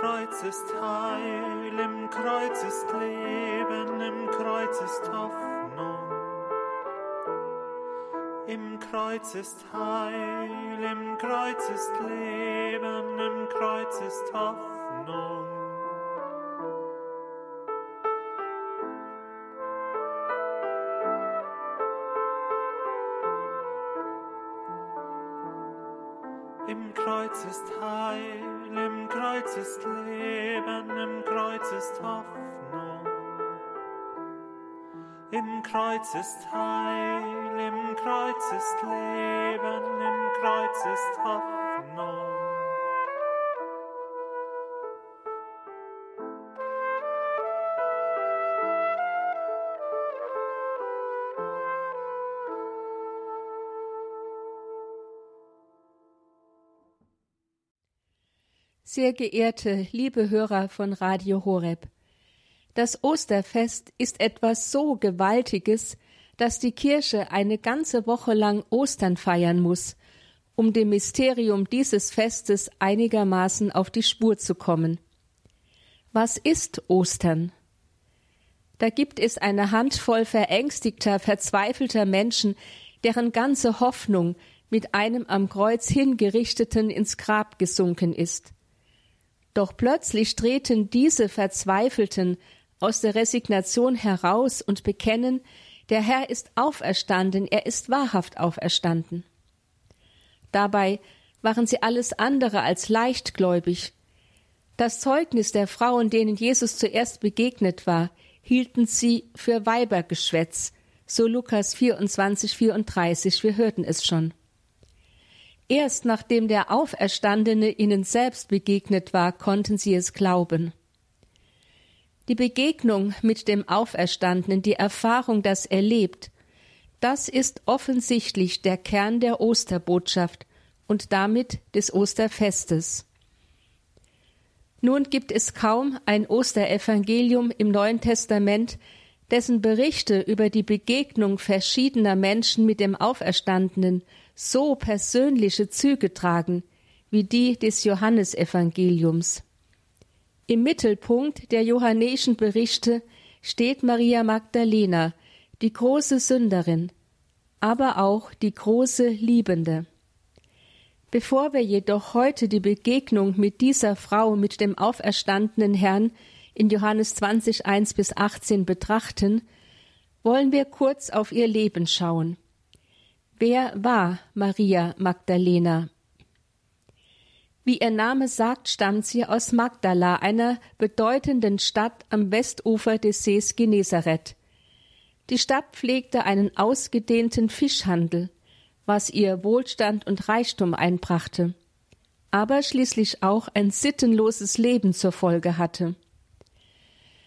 Kreuz ist Heil, im Kreuz ist Leben, im Kreuz ist Hoffnung. Im Kreuz ist Heil, im Kreuz ist Leben, im Kreuz ist Hoffnung. Kreuz ist Heil, im Kreuz ist Leben, im Kreuz ist Hoffnung. Sehr geehrte, liebe Hörer von Radio Horeb, das Osterfest ist etwas so Gewaltiges, dass die Kirche eine ganze Woche lang Ostern feiern muss, um dem Mysterium dieses Festes einigermaßen auf die Spur zu kommen. Was ist Ostern? Da gibt es eine Handvoll verängstigter, verzweifelter Menschen, deren ganze Hoffnung mit einem am Kreuz hingerichteten ins Grab gesunken ist. Doch plötzlich treten diese Verzweifelten aus der Resignation heraus und bekennen, der Herr ist auferstanden, er ist wahrhaft auferstanden. Dabei waren sie alles andere als leichtgläubig. Das Zeugnis der Frauen, denen Jesus zuerst begegnet war, hielten sie für Weibergeschwätz, so Lukas 24, 34, wir hörten es schon. Erst nachdem der Auferstandene ihnen selbst begegnet war, konnten sie es glauben. Die Begegnung mit dem Auferstandenen, die Erfahrung, das erlebt, das ist offensichtlich der Kern der Osterbotschaft und damit des Osterfestes. Nun gibt es kaum ein Osterevangelium im Neuen Testament, dessen Berichte über die Begegnung verschiedener Menschen mit dem Auferstandenen so persönliche Züge tragen wie die des Johannesevangeliums. Im Mittelpunkt der johannäischen Berichte steht Maria Magdalena, die große Sünderin, aber auch die große Liebende. Bevor wir jedoch heute die Begegnung mit dieser Frau mit dem auferstandenen Herrn in Johannes 20, 1 bis 18 betrachten, wollen wir kurz auf ihr Leben schauen. Wer war Maria Magdalena? Wie ihr Name sagt, stammt sie aus Magdala, einer bedeutenden Stadt am Westufer des Sees Genezareth. Die Stadt pflegte einen ausgedehnten Fischhandel, was ihr Wohlstand und Reichtum einbrachte, aber schließlich auch ein sittenloses Leben zur Folge hatte.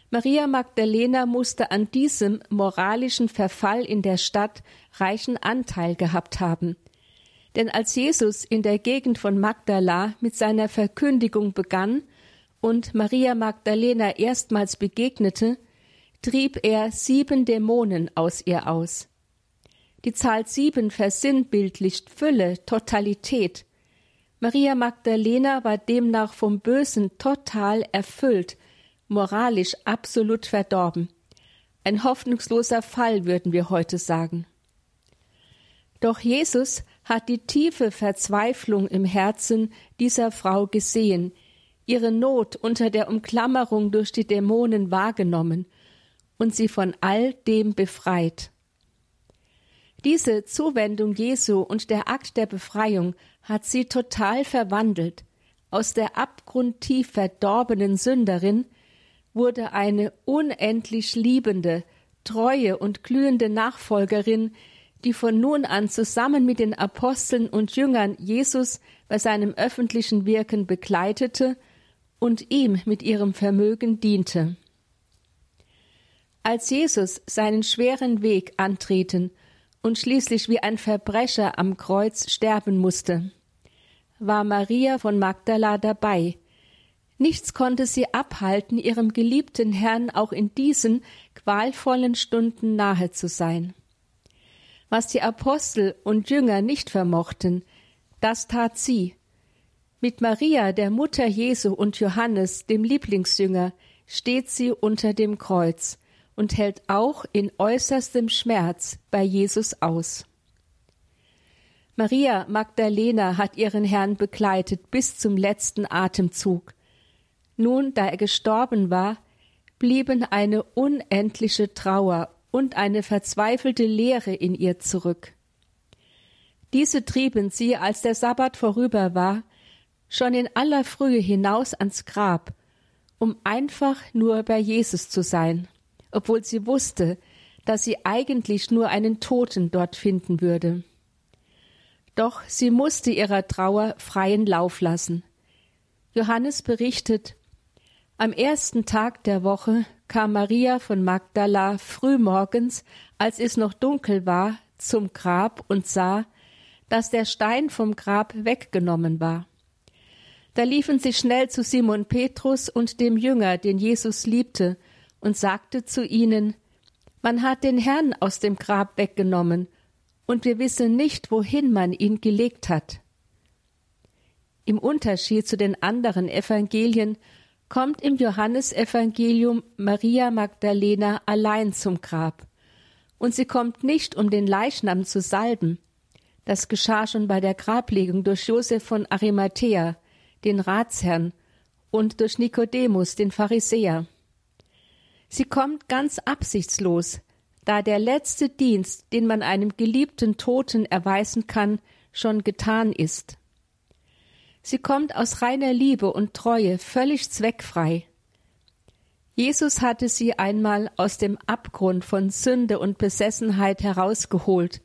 Maria Magdalena musste an diesem moralischen Verfall in der Stadt reichen Anteil gehabt haben. Denn als Jesus in der Gegend von Magdala mit seiner Verkündigung begann und Maria Magdalena erstmals begegnete, trieb er sieben Dämonen aus ihr aus. Die Zahl sieben versinnbildlicht Fülle, Totalität. Maria Magdalena war demnach vom Bösen total erfüllt, moralisch absolut verdorben. Ein hoffnungsloser Fall, würden wir heute sagen. Doch Jesus hat die tiefe Verzweiflung im Herzen dieser Frau gesehen, ihre Not unter der Umklammerung durch die Dämonen wahrgenommen und sie von all dem befreit. Diese Zuwendung Jesu und der Akt der Befreiung hat sie total verwandelt. Aus der abgrundtief verdorbenen Sünderin wurde eine unendlich liebende, treue und glühende Nachfolgerin, die von nun an zusammen mit den Aposteln und Jüngern Jesus bei seinem öffentlichen Wirken begleitete und ihm mit ihrem Vermögen diente. Als Jesus seinen schweren Weg antreten und schließlich wie ein Verbrecher am Kreuz sterben musste, war Maria von Magdala dabei, Nichts konnte sie abhalten, ihrem geliebten Herrn auch in diesen qualvollen Stunden nahe zu sein. Was die Apostel und Jünger nicht vermochten, das tat sie. Mit Maria, der Mutter Jesu und Johannes, dem Lieblingsjünger, steht sie unter dem Kreuz und hält auch in äußerstem Schmerz bei Jesus aus. Maria Magdalena hat ihren Herrn begleitet bis zum letzten Atemzug. Nun, da er gestorben war, blieben eine unendliche Trauer und eine verzweifelte Leere in ihr zurück. Diese trieben sie, als der Sabbat vorüber war, schon in aller Frühe hinaus ans Grab, um einfach nur bei Jesus zu sein, obwohl sie wusste, dass sie eigentlich nur einen Toten dort finden würde. Doch sie musste ihrer Trauer freien Lauf lassen. Johannes berichtet, am ersten Tag der Woche kam Maria von Magdala frühmorgens, als es noch dunkel war, zum Grab und sah, dass der Stein vom Grab weggenommen war. Da liefen sie schnell zu Simon Petrus und dem Jünger, den Jesus liebte, und sagte zu ihnen, Man hat den Herrn aus dem Grab weggenommen, und wir wissen nicht, wohin man ihn gelegt hat. Im Unterschied zu den anderen Evangelien kommt im Johannesevangelium Maria Magdalena allein zum Grab. Und sie kommt nicht, um den Leichnam zu salben. Das geschah schon bei der Grablegung durch Josef von Arimathea, den Ratsherrn, und durch Nikodemus, den Pharisäer. Sie kommt ganz absichtslos, da der letzte Dienst, den man einem geliebten Toten erweisen kann, schon getan ist. Sie kommt aus reiner Liebe und Treue, völlig zweckfrei. Jesus hatte sie einmal aus dem Abgrund von Sünde und Besessenheit herausgeholt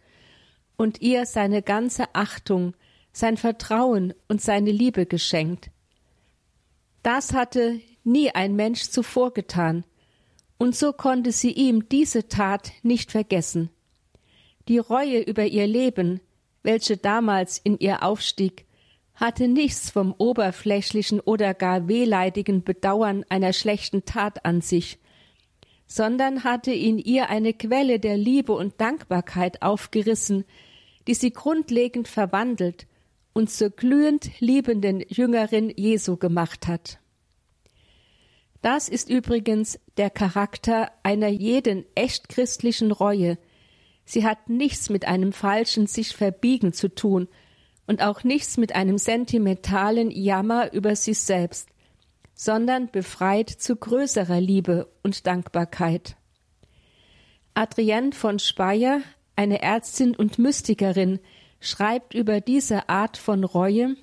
und ihr seine ganze Achtung, sein Vertrauen und seine Liebe geschenkt. Das hatte nie ein Mensch zuvor getan, und so konnte sie ihm diese Tat nicht vergessen. Die Reue über ihr Leben, welche damals in ihr aufstieg, hatte nichts vom oberflächlichen oder gar wehleidigen Bedauern einer schlechten Tat an sich, sondern hatte in ihr eine Quelle der Liebe und Dankbarkeit aufgerissen, die sie grundlegend verwandelt und zur glühend liebenden Jüngerin Jesu gemacht hat. Das ist übrigens der Charakter einer jeden echt christlichen Reue. Sie hat nichts mit einem falschen sich verbiegen zu tun und auch nichts mit einem sentimentalen Jammer über sich selbst, sondern befreit zu größerer Liebe und Dankbarkeit. Adrienne von Speyer, eine Ärztin und Mystikerin, schreibt über diese Art von Reue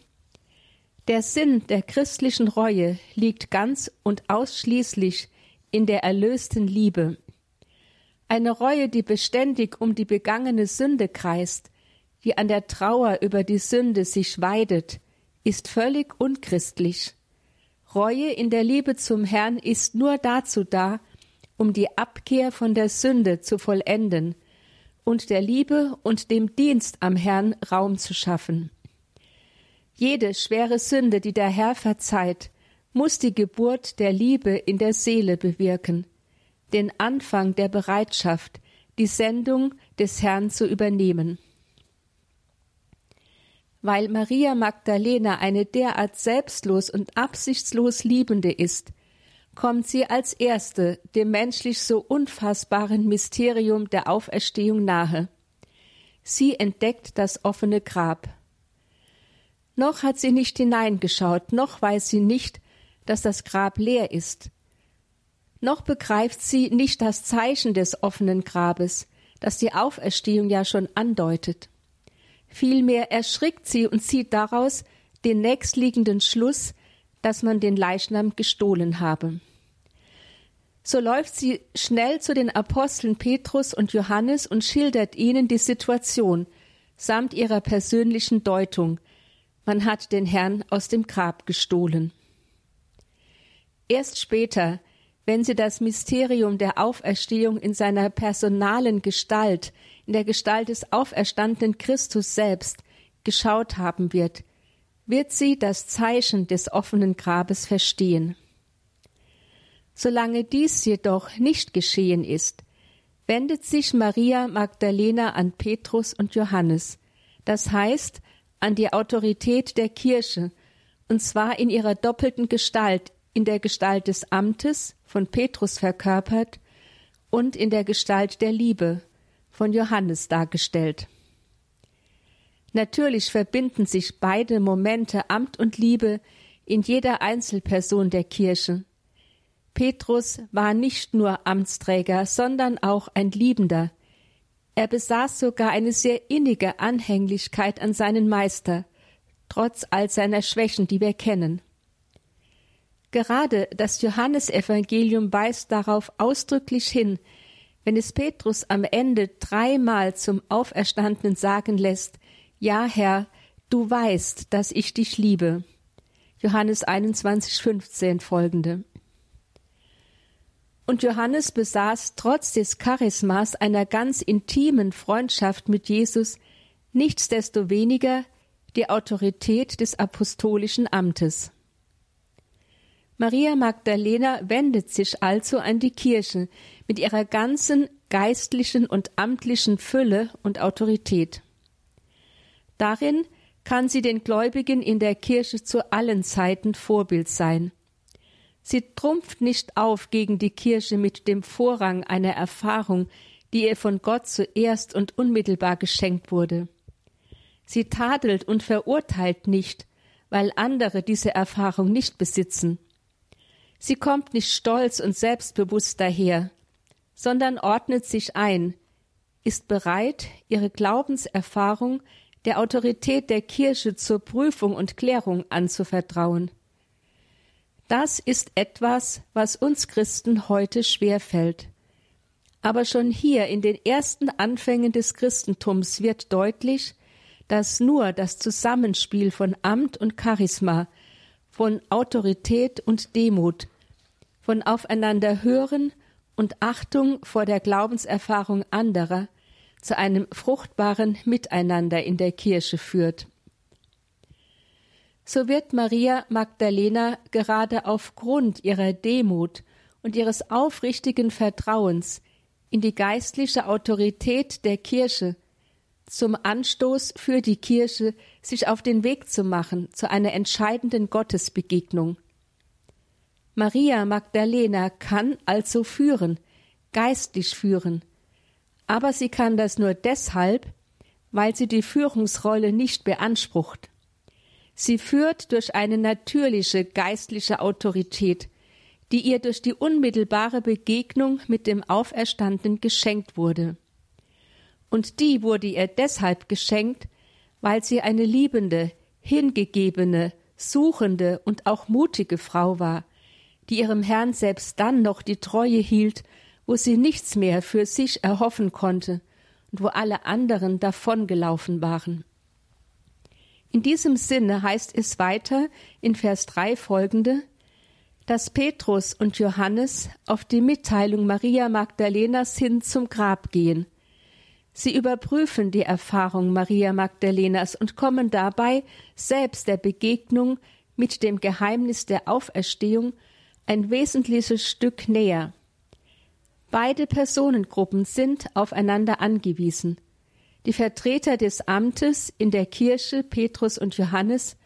der Sinn der christlichen Reue liegt ganz und ausschließlich in der erlösten Liebe. Eine Reue, die beständig um die begangene Sünde kreist, die an der Trauer über die Sünde sich weidet, ist völlig unchristlich. Reue in der Liebe zum Herrn ist nur dazu da, um die Abkehr von der Sünde zu vollenden und der Liebe und dem Dienst am Herrn Raum zu schaffen. Jede schwere Sünde, die der Herr verzeiht, muss die Geburt der Liebe in der Seele bewirken, den Anfang der Bereitschaft, die Sendung des Herrn zu übernehmen. Weil Maria Magdalena eine derart selbstlos und absichtslos Liebende ist, kommt sie als Erste dem menschlich so unfassbaren Mysterium der Auferstehung nahe. Sie entdeckt das offene Grab. Noch hat sie nicht hineingeschaut, noch weiß sie nicht, dass das Grab leer ist. Noch begreift sie nicht das Zeichen des offenen Grabes, das die Auferstehung ja schon andeutet. Vielmehr erschrickt sie und zieht daraus den nächstliegenden Schluss, dass man den Leichnam gestohlen habe. So läuft sie schnell zu den Aposteln Petrus und Johannes und schildert ihnen die Situation samt ihrer persönlichen Deutung, man hat den Herrn aus dem Grab gestohlen. Erst später, wenn sie das Mysterium der Auferstehung in seiner personalen Gestalt, in der Gestalt des auferstandenen Christus selbst, geschaut haben wird, wird sie das Zeichen des offenen Grabes verstehen. Solange dies jedoch nicht geschehen ist, wendet sich Maria Magdalena an Petrus und Johannes, das heißt an die Autorität der Kirche und zwar in ihrer doppelten Gestalt, in der Gestalt des Amtes, von Petrus verkörpert, und in der Gestalt der Liebe, von Johannes dargestellt. Natürlich verbinden sich beide Momente Amt und Liebe in jeder Einzelperson der Kirche. Petrus war nicht nur Amtsträger, sondern auch ein Liebender. Er besaß sogar eine sehr innige Anhänglichkeit an seinen Meister, trotz all seiner Schwächen, die wir kennen. Gerade das Johannesevangelium weist darauf ausdrücklich hin, wenn es Petrus am Ende dreimal zum Auferstandenen sagen lässt, Ja, Herr, du weißt, dass ich dich liebe. Johannes 21, 15 folgende. Und Johannes besaß trotz des Charismas einer ganz intimen Freundschaft mit Jesus nichtsdestoweniger die Autorität des apostolischen Amtes. Maria Magdalena wendet sich also an die Kirche mit ihrer ganzen geistlichen und amtlichen Fülle und Autorität. Darin kann sie den Gläubigen in der Kirche zu allen Zeiten Vorbild sein. Sie trumpft nicht auf gegen die Kirche mit dem Vorrang einer Erfahrung, die ihr von Gott zuerst und unmittelbar geschenkt wurde. Sie tadelt und verurteilt nicht, weil andere diese Erfahrung nicht besitzen. Sie kommt nicht stolz und selbstbewusst daher, sondern ordnet sich ein, ist bereit, ihre Glaubenserfahrung der Autorität der Kirche zur Prüfung und Klärung anzuvertrauen. Das ist etwas, was uns Christen heute schwerfällt. Aber schon hier in den ersten Anfängen des Christentums wird deutlich, dass nur das Zusammenspiel von Amt und Charisma, von Autorität und Demut, von aufeinander hören und Achtung vor der Glaubenserfahrung anderer zu einem fruchtbaren Miteinander in der Kirche führt. So wird Maria Magdalena gerade aufgrund ihrer Demut und ihres aufrichtigen Vertrauens in die geistliche Autorität der Kirche zum Anstoß für die Kirche, sich auf den Weg zu machen zu einer entscheidenden Gottesbegegnung. Maria Magdalena kann also führen, geistlich führen, aber sie kann das nur deshalb, weil sie die Führungsrolle nicht beansprucht. Sie führt durch eine natürliche geistliche Autorität, die ihr durch die unmittelbare Begegnung mit dem Auferstandenen geschenkt wurde und die wurde ihr deshalb geschenkt, weil sie eine liebende, hingegebene, suchende und auch mutige Frau war, die ihrem Herrn selbst dann noch die Treue hielt, wo sie nichts mehr für sich erhoffen konnte und wo alle anderen davongelaufen waren. In diesem Sinne heißt es weiter in Vers 3 folgende, dass Petrus und Johannes auf die Mitteilung Maria Magdalenas hin zum Grab gehen Sie überprüfen die Erfahrung Maria Magdalenas und kommen dabei selbst der Begegnung mit dem Geheimnis der Auferstehung ein wesentliches Stück näher. Beide Personengruppen sind aufeinander angewiesen. Die Vertreter des Amtes in der Kirche, Petrus und Johannes,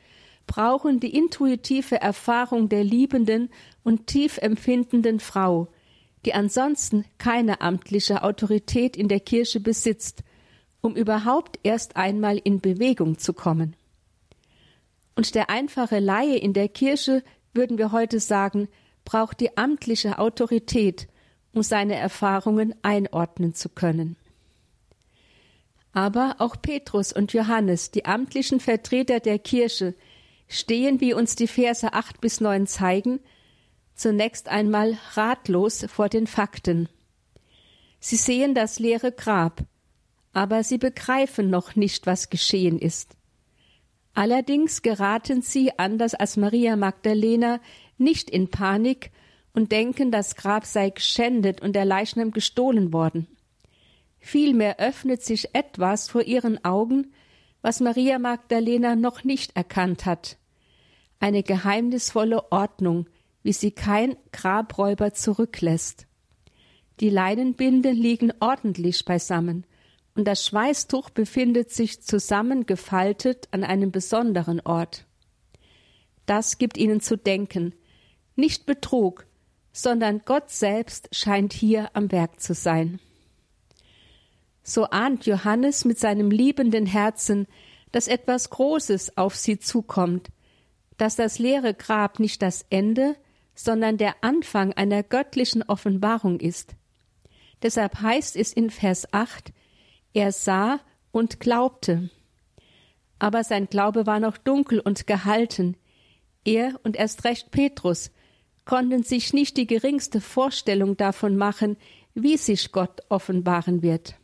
brauchen die intuitive Erfahrung der liebenden und tief empfindenden Frau, die ansonsten keine amtliche Autorität in der Kirche besitzt, um überhaupt erst einmal in Bewegung zu kommen. Und der einfache Laie in der Kirche, würden wir heute sagen, braucht die amtliche Autorität, um seine Erfahrungen einordnen zu können. Aber auch Petrus und Johannes, die amtlichen Vertreter der Kirche, stehen, wie uns die Verse acht bis neun zeigen, zunächst einmal ratlos vor den Fakten. Sie sehen das leere Grab, aber sie begreifen noch nicht, was geschehen ist. Allerdings geraten sie, anders als Maria Magdalena, nicht in Panik und denken, das Grab sei geschändet und der Leichnam gestohlen worden. Vielmehr öffnet sich etwas vor ihren Augen, was Maria Magdalena noch nicht erkannt hat. Eine geheimnisvolle Ordnung, wie sie kein Grabräuber zurücklässt. Die Leinenbinden liegen ordentlich beisammen, und das Schweißtuch befindet sich zusammengefaltet an einem besonderen Ort. Das gibt ihnen zu denken. Nicht Betrug, sondern Gott selbst scheint hier am Werk zu sein. So ahnt Johannes mit seinem liebenden Herzen, dass etwas Großes auf sie zukommt, dass das leere Grab nicht das Ende, sondern der Anfang einer göttlichen Offenbarung ist. Deshalb heißt es in Vers 8, er sah und glaubte. Aber sein Glaube war noch dunkel und gehalten. Er und erst recht Petrus konnten sich nicht die geringste Vorstellung davon machen, wie sich Gott offenbaren wird.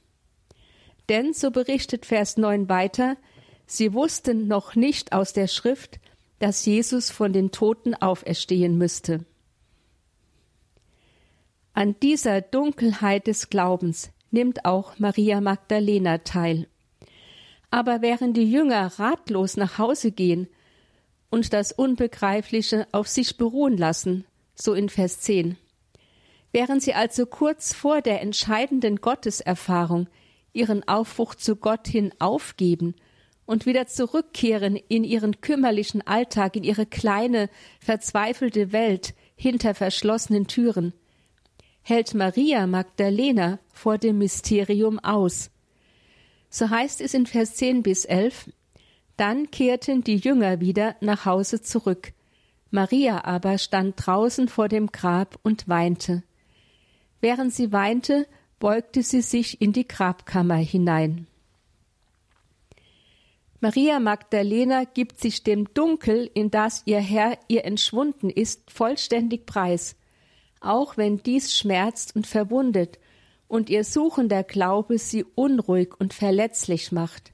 Denn, so berichtet Vers 9 weiter, sie wussten noch nicht aus der Schrift, dass Jesus von den Toten auferstehen müsste. An dieser Dunkelheit des Glaubens nimmt auch Maria Magdalena teil. Aber während die Jünger ratlos nach Hause gehen und das Unbegreifliche auf sich beruhen lassen, so in Vers 10, während sie also kurz vor der entscheidenden Gotteserfahrung ihren Aufbruch zu Gott hin aufgeben und wieder zurückkehren in ihren kümmerlichen Alltag, in ihre kleine, verzweifelte Welt hinter verschlossenen Türen, hält Maria Magdalena vor dem Mysterium aus. So heißt es in Vers 10 bis 11, dann kehrten die Jünger wieder nach Hause zurück. Maria aber stand draußen vor dem Grab und weinte. Während sie weinte, beugte sie sich in die Grabkammer hinein. Maria Magdalena gibt sich dem Dunkel, in das ihr Herr ihr entschwunden ist, vollständig preis, auch wenn dies schmerzt und verwundet und ihr suchender Glaube sie unruhig und verletzlich macht.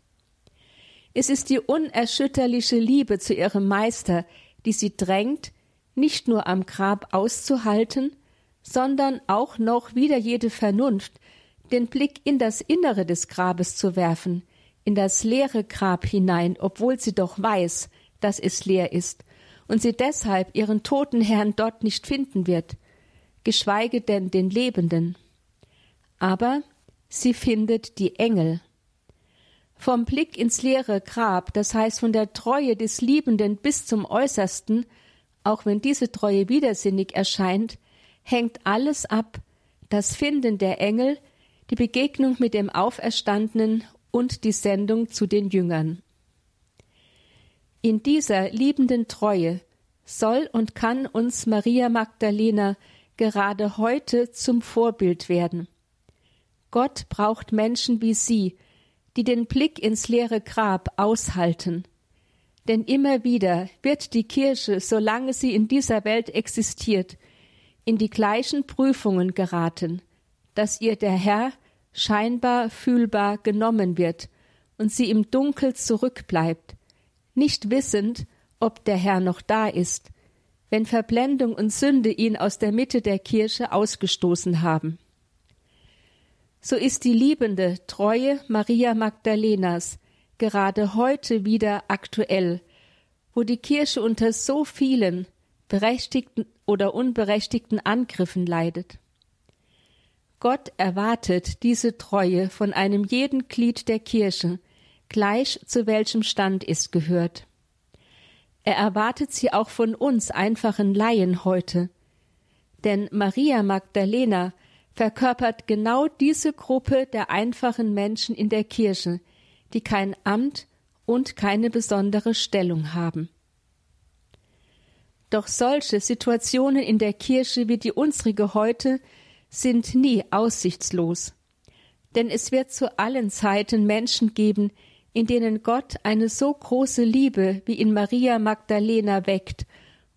Es ist die unerschütterliche Liebe zu ihrem Meister, die sie drängt, nicht nur am Grab auszuhalten, sondern auch noch wider jede Vernunft den Blick in das Innere des Grabes zu werfen, in das leere Grab hinein, obwohl sie doch weiß, dass es leer ist, und sie deshalb ihren toten Herrn dort nicht finden wird, geschweige denn den Lebenden. Aber sie findet die Engel. Vom Blick ins leere Grab, das heißt von der Treue des Liebenden bis zum Äußersten, auch wenn diese Treue widersinnig erscheint, hängt alles ab, das Finden der Engel, die Begegnung mit dem Auferstandenen und die Sendung zu den Jüngern. In dieser liebenden Treue soll und kann uns Maria Magdalena gerade heute zum Vorbild werden. Gott braucht Menschen wie sie, die den Blick ins leere Grab aushalten. Denn immer wieder wird die Kirche, solange sie in dieser Welt existiert, in die gleichen Prüfungen geraten, dass ihr der Herr scheinbar fühlbar genommen wird und sie im Dunkel zurückbleibt, nicht wissend, ob der Herr noch da ist, wenn Verblendung und Sünde ihn aus der Mitte der Kirche ausgestoßen haben. So ist die liebende, treue Maria Magdalenas gerade heute wieder aktuell, wo die Kirche unter so vielen berechtigten oder unberechtigten Angriffen leidet. Gott erwartet diese Treue von einem jeden Glied der Kirche, gleich zu welchem Stand es gehört. Er erwartet sie auch von uns einfachen Laien heute. Denn Maria Magdalena verkörpert genau diese Gruppe der einfachen Menschen in der Kirche, die kein Amt und keine besondere Stellung haben. Doch solche Situationen in der Kirche wie die unsrige heute sind nie aussichtslos. Denn es wird zu allen Zeiten Menschen geben, in denen Gott eine so große Liebe wie in Maria Magdalena weckt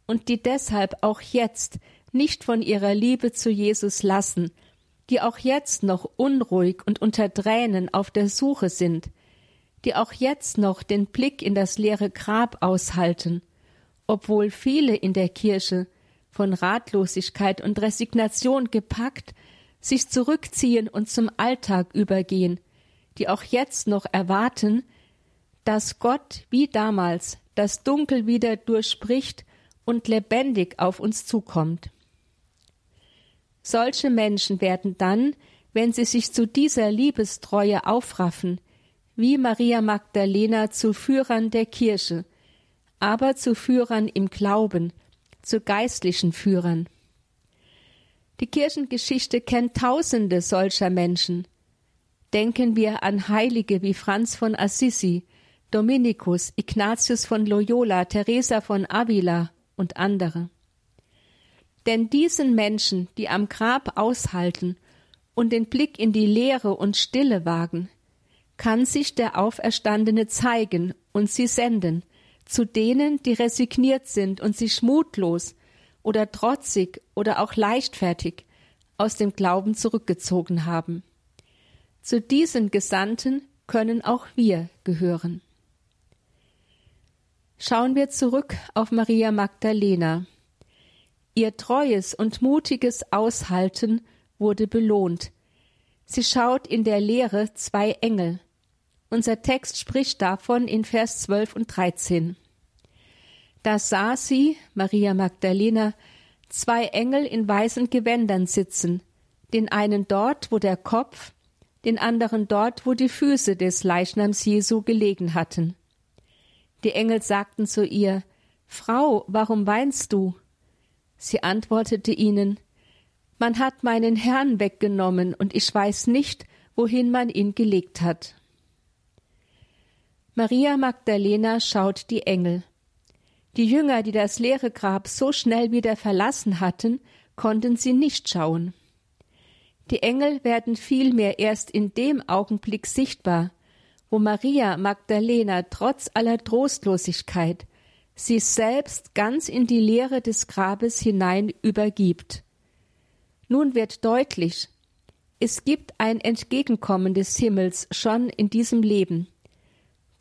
und die deshalb auch jetzt nicht von ihrer Liebe zu Jesus lassen, die auch jetzt noch unruhig und unter Tränen auf der Suche sind, die auch jetzt noch den Blick in das leere Grab aushalten, obwohl viele in der Kirche von Ratlosigkeit und Resignation gepackt, sich zurückziehen und zum Alltag übergehen, die auch jetzt noch erwarten, dass Gott wie damals das Dunkel wieder durchspricht und lebendig auf uns zukommt. Solche Menschen werden dann, wenn sie sich zu dieser Liebestreue aufraffen, wie Maria Magdalena zu Führern der Kirche, aber zu Führern im Glauben, zu geistlichen Führern. Die Kirchengeschichte kennt tausende solcher Menschen. Denken wir an Heilige wie Franz von Assisi, Dominikus, Ignatius von Loyola, Teresa von Avila und andere. Denn diesen Menschen, die am Grab aushalten und den Blick in die Leere und Stille wagen, kann sich der Auferstandene zeigen und sie senden, zu denen, die resigniert sind und sich mutlos oder trotzig oder auch leichtfertig aus dem Glauben zurückgezogen haben. Zu diesen Gesandten können auch wir gehören. Schauen wir zurück auf Maria Magdalena. Ihr treues und mutiges Aushalten wurde belohnt. Sie schaut in der Lehre zwei Engel. Unser Text spricht davon in Vers 12 und 13. Da sah sie, Maria Magdalena, zwei Engel in weißen Gewändern sitzen, den einen dort, wo der Kopf, den anderen dort, wo die Füße des Leichnams Jesu gelegen hatten. Die Engel sagten zu ihr, Frau, warum weinst du? Sie antwortete ihnen, Man hat meinen Herrn weggenommen, und ich weiß nicht, wohin man ihn gelegt hat. Maria Magdalena schaut die Engel. Die Jünger, die das leere Grab so schnell wieder verlassen hatten, konnten sie nicht schauen. Die Engel werden vielmehr erst in dem Augenblick sichtbar, wo Maria Magdalena trotz aller Trostlosigkeit sich selbst ganz in die Leere des Grabes hinein übergibt. Nun wird deutlich, es gibt ein Entgegenkommen des Himmels schon in diesem Leben.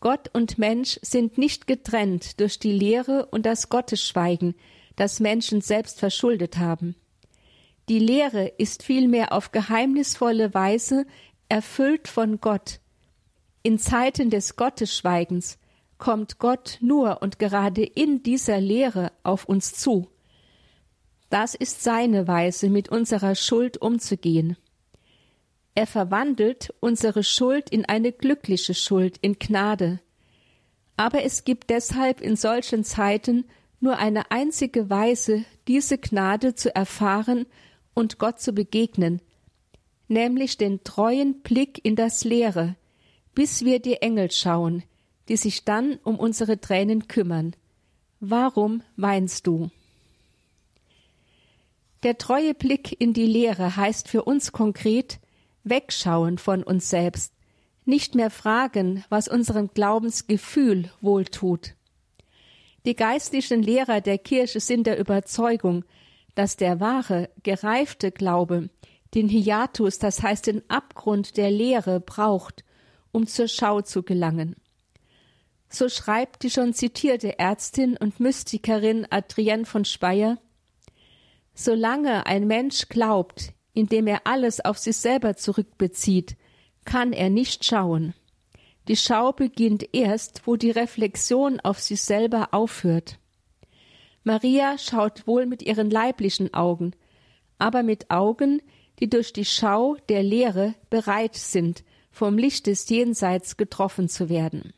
Gott und Mensch sind nicht getrennt durch die Lehre und das Gottesschweigen, das Menschen selbst verschuldet haben. Die Lehre ist vielmehr auf geheimnisvolle Weise erfüllt von Gott. In Zeiten des Gottesschweigens kommt Gott nur und gerade in dieser Lehre auf uns zu. Das ist seine Weise, mit unserer Schuld umzugehen. Er verwandelt unsere Schuld in eine glückliche Schuld, in Gnade. Aber es gibt deshalb in solchen Zeiten nur eine einzige Weise, diese Gnade zu erfahren und Gott zu begegnen, nämlich den treuen Blick in das Leere, bis wir die Engel schauen, die sich dann um unsere Tränen kümmern. Warum weinst du? Der treue Blick in die Leere heißt für uns konkret, wegschauen von uns selbst, nicht mehr fragen, was unserem Glaubensgefühl wohltut. Die geistlichen Lehrer der Kirche sind der Überzeugung, dass der wahre, gereifte Glaube den Hiatus, das heißt den Abgrund der Lehre, braucht, um zur Schau zu gelangen. So schreibt die schon zitierte Ärztin und Mystikerin Adrienne von Speyer Solange ein Mensch glaubt, indem er alles auf sich selber zurückbezieht, kann er nicht schauen. Die Schau beginnt erst, wo die Reflexion auf sich selber aufhört. Maria schaut wohl mit ihren leiblichen Augen, aber mit Augen, die durch die Schau der Lehre bereit sind, vom Licht des Jenseits getroffen zu werden.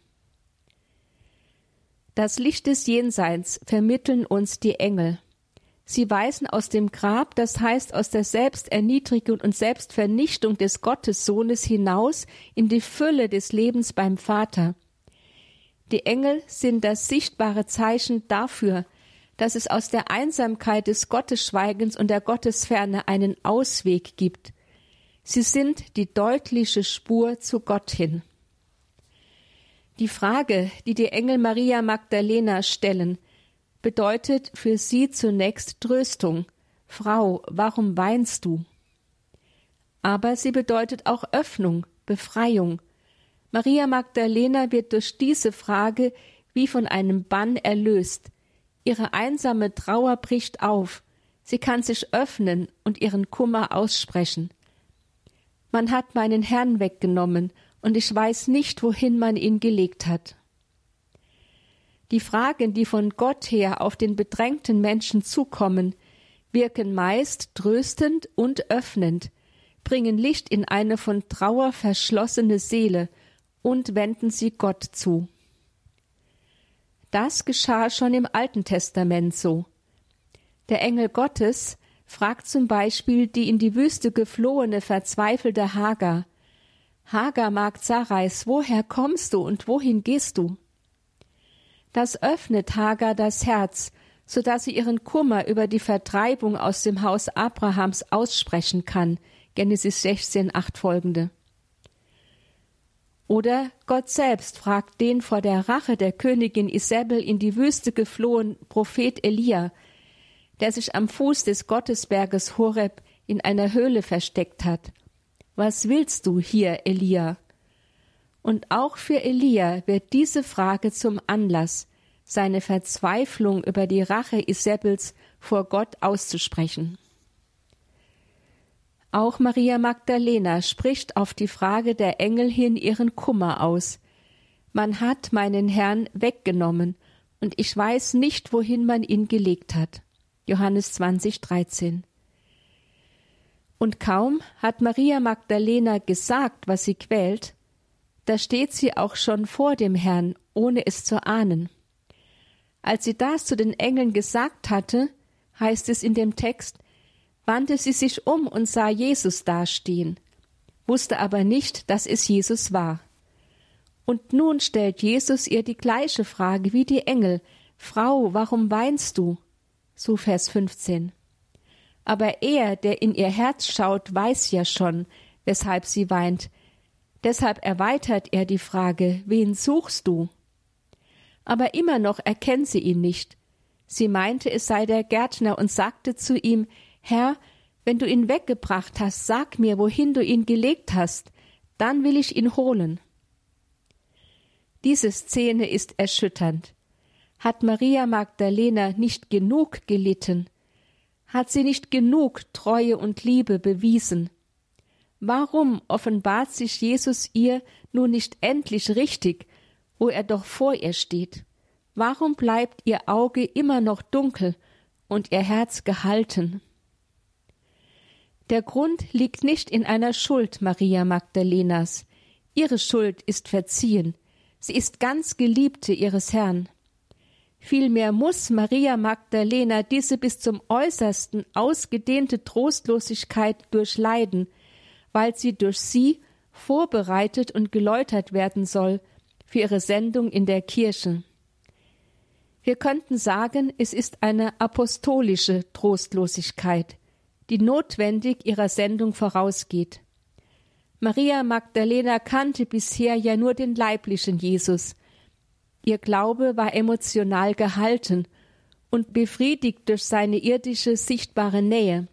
Das Licht des Jenseits vermitteln uns die Engel. Sie weisen aus dem Grab, das heißt aus der Selbsterniedrigung und Selbstvernichtung des Gottessohnes hinaus in die Fülle des Lebens beim Vater. Die Engel sind das sichtbare Zeichen dafür, dass es aus der Einsamkeit des Gottesschweigens und der Gottesferne einen Ausweg gibt. Sie sind die deutliche Spur zu Gott hin. Die Frage, die die Engel Maria Magdalena stellen, bedeutet für sie zunächst Tröstung. Frau, warum weinst du? Aber sie bedeutet auch Öffnung, Befreiung. Maria Magdalena wird durch diese Frage wie von einem Bann erlöst. Ihre einsame Trauer bricht auf. Sie kann sich öffnen und ihren Kummer aussprechen. Man hat meinen Herrn weggenommen, und ich weiß nicht, wohin man ihn gelegt hat. Die Fragen, die von Gott her auf den bedrängten Menschen zukommen, wirken meist tröstend und öffnend, bringen Licht in eine von Trauer verschlossene Seele und wenden sie Gott zu. Das geschah schon im Alten Testament so. Der Engel Gottes fragt zum Beispiel die in die Wüste geflohene, verzweifelte Hagar. Hagar mag Sarais, woher kommst du und wohin gehst du? Das öffnet Hagar das Herz, so dass sie ihren Kummer über die Vertreibung aus dem Haus Abrahams aussprechen kann. Genesis 16, 8 folgende. Oder Gott selbst fragt den vor der Rache der Königin Isabel in die Wüste geflohen Prophet Elia, der sich am Fuß des Gottesberges Horeb in einer Höhle versteckt hat. Was willst du hier, Elia? Und auch für Elia wird diese Frage zum Anlass, seine Verzweiflung über die Rache Isabels vor Gott auszusprechen. Auch Maria Magdalena spricht auf die Frage der Engel hin ihren Kummer aus. Man hat meinen Herrn weggenommen, und ich weiß nicht, wohin man ihn gelegt hat. Johannes 20, 13. Und kaum hat Maria Magdalena gesagt, was sie quält, da steht sie auch schon vor dem Herrn, ohne es zu ahnen. Als sie das zu den Engeln gesagt hatte, heißt es in dem Text, wandte sie sich um und sah Jesus dastehen, wusste aber nicht, dass es Jesus war. Und nun stellt Jesus ihr die gleiche Frage wie die Engel, Frau, warum weinst du? so Vers 15. Aber er, der in ihr Herz schaut, weiß ja schon, weshalb sie weint. Deshalb erweitert er die Frage, wen suchst du? Aber immer noch erkennt sie ihn nicht. Sie meinte, es sei der Gärtner und sagte zu ihm, Herr, wenn du ihn weggebracht hast, sag mir, wohin du ihn gelegt hast, dann will ich ihn holen. Diese Szene ist erschütternd. Hat Maria Magdalena nicht genug gelitten? Hat sie nicht genug Treue und Liebe bewiesen? Warum offenbart sich Jesus ihr nun nicht endlich richtig, wo er doch vor ihr steht? Warum bleibt ihr Auge immer noch dunkel und ihr Herz gehalten? Der Grund liegt nicht in einer Schuld Maria Magdalenas. Ihre Schuld ist verziehen. Sie ist ganz Geliebte ihres Herrn. Vielmehr muss Maria Magdalena diese bis zum äußersten ausgedehnte Trostlosigkeit durchleiden, weil sie durch sie vorbereitet und geläutert werden soll für ihre Sendung in der Kirche. Wir könnten sagen, es ist eine apostolische Trostlosigkeit, die notwendig ihrer Sendung vorausgeht. Maria Magdalena kannte bisher ja nur den leiblichen Jesus, Ihr Glaube war emotional gehalten und befriedigt durch seine irdische sichtbare Nähe.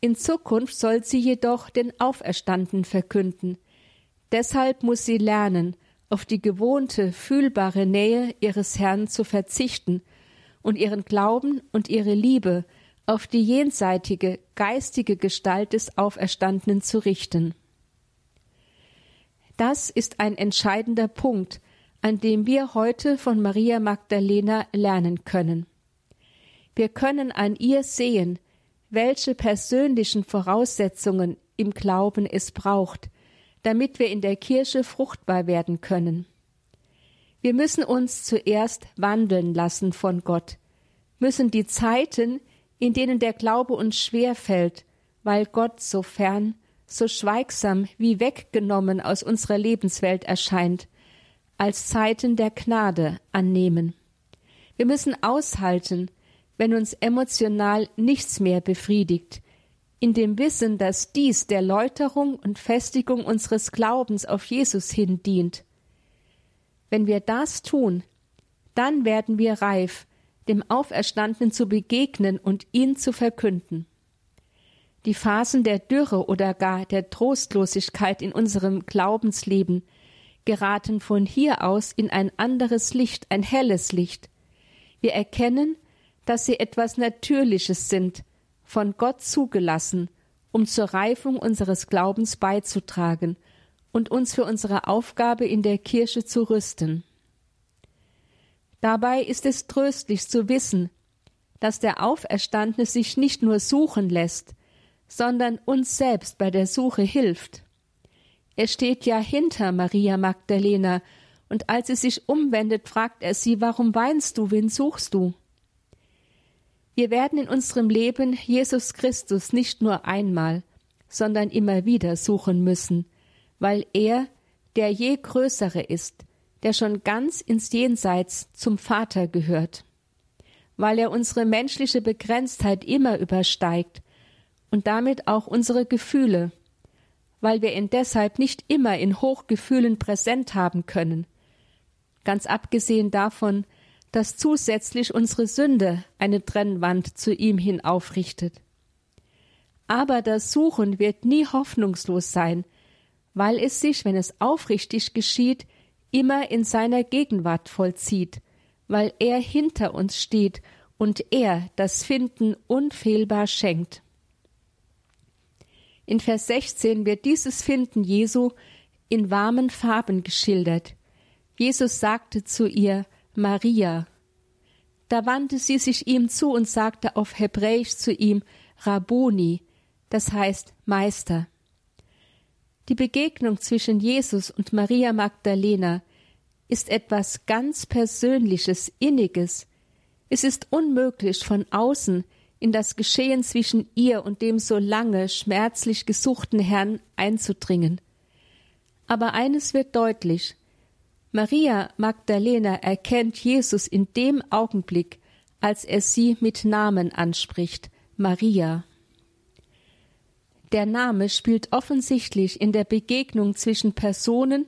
In Zukunft soll sie jedoch den Auferstanden verkünden. Deshalb muss sie lernen, auf die gewohnte, fühlbare Nähe ihres Herrn zu verzichten und ihren Glauben und ihre Liebe auf die jenseitige, geistige Gestalt des Auferstandenen zu richten. Das ist ein entscheidender Punkt, an dem wir heute von Maria Magdalena lernen können. Wir können an ihr sehen, welche persönlichen Voraussetzungen im Glauben es braucht, damit wir in der Kirche fruchtbar werden können. Wir müssen uns zuerst wandeln lassen von Gott, müssen die Zeiten, in denen der Glaube uns schwer fällt, weil Gott so fern, so schweigsam wie weggenommen aus unserer Lebenswelt erscheint, als Zeiten der Gnade annehmen. Wir müssen aushalten, wenn uns emotional nichts mehr befriedigt, in dem Wissen, dass dies der Läuterung und Festigung unseres Glaubens auf Jesus hin dient. Wenn wir das tun, dann werden wir reif, dem Auferstandenen zu begegnen und ihn zu verkünden. Die Phasen der Dürre oder gar der Trostlosigkeit in unserem Glaubensleben geraten von hier aus in ein anderes Licht, ein helles Licht. Wir erkennen, dass sie etwas Natürliches sind, von Gott zugelassen, um zur Reifung unseres Glaubens beizutragen und uns für unsere Aufgabe in der Kirche zu rüsten. Dabei ist es tröstlich zu wissen, dass der Auferstandene sich nicht nur suchen lässt, sondern uns selbst bei der Suche hilft. Er steht ja hinter Maria Magdalena und als sie sich umwendet, fragt er sie, warum weinst du, wen suchst du? Wir werden in unserem Leben Jesus Christus nicht nur einmal, sondern immer wieder suchen müssen, weil er der je größere ist, der schon ganz ins Jenseits zum Vater gehört, weil er unsere menschliche Begrenztheit immer übersteigt und damit auch unsere Gefühle, weil wir ihn deshalb nicht immer in Hochgefühlen präsent haben können, ganz abgesehen davon, dass zusätzlich unsere Sünde eine Trennwand zu ihm hin aufrichtet. Aber das Suchen wird nie hoffnungslos sein, weil es sich, wenn es aufrichtig geschieht, immer in seiner Gegenwart vollzieht, weil er hinter uns steht und er das Finden unfehlbar schenkt. In Vers 16 wird dieses Finden Jesu in warmen Farben geschildert. Jesus sagte zu ihr Maria. Da wandte sie sich ihm zu und sagte auf Hebräisch zu ihm Rabboni, das heißt Meister. Die Begegnung zwischen Jesus und Maria Magdalena ist etwas ganz Persönliches, Inniges. Es ist unmöglich, von außen in das Geschehen zwischen ihr und dem so lange schmerzlich gesuchten Herrn einzudringen. Aber eines wird deutlich Maria Magdalena erkennt Jesus in dem Augenblick, als er sie mit Namen anspricht Maria. Der Name spielt offensichtlich in der Begegnung zwischen Personen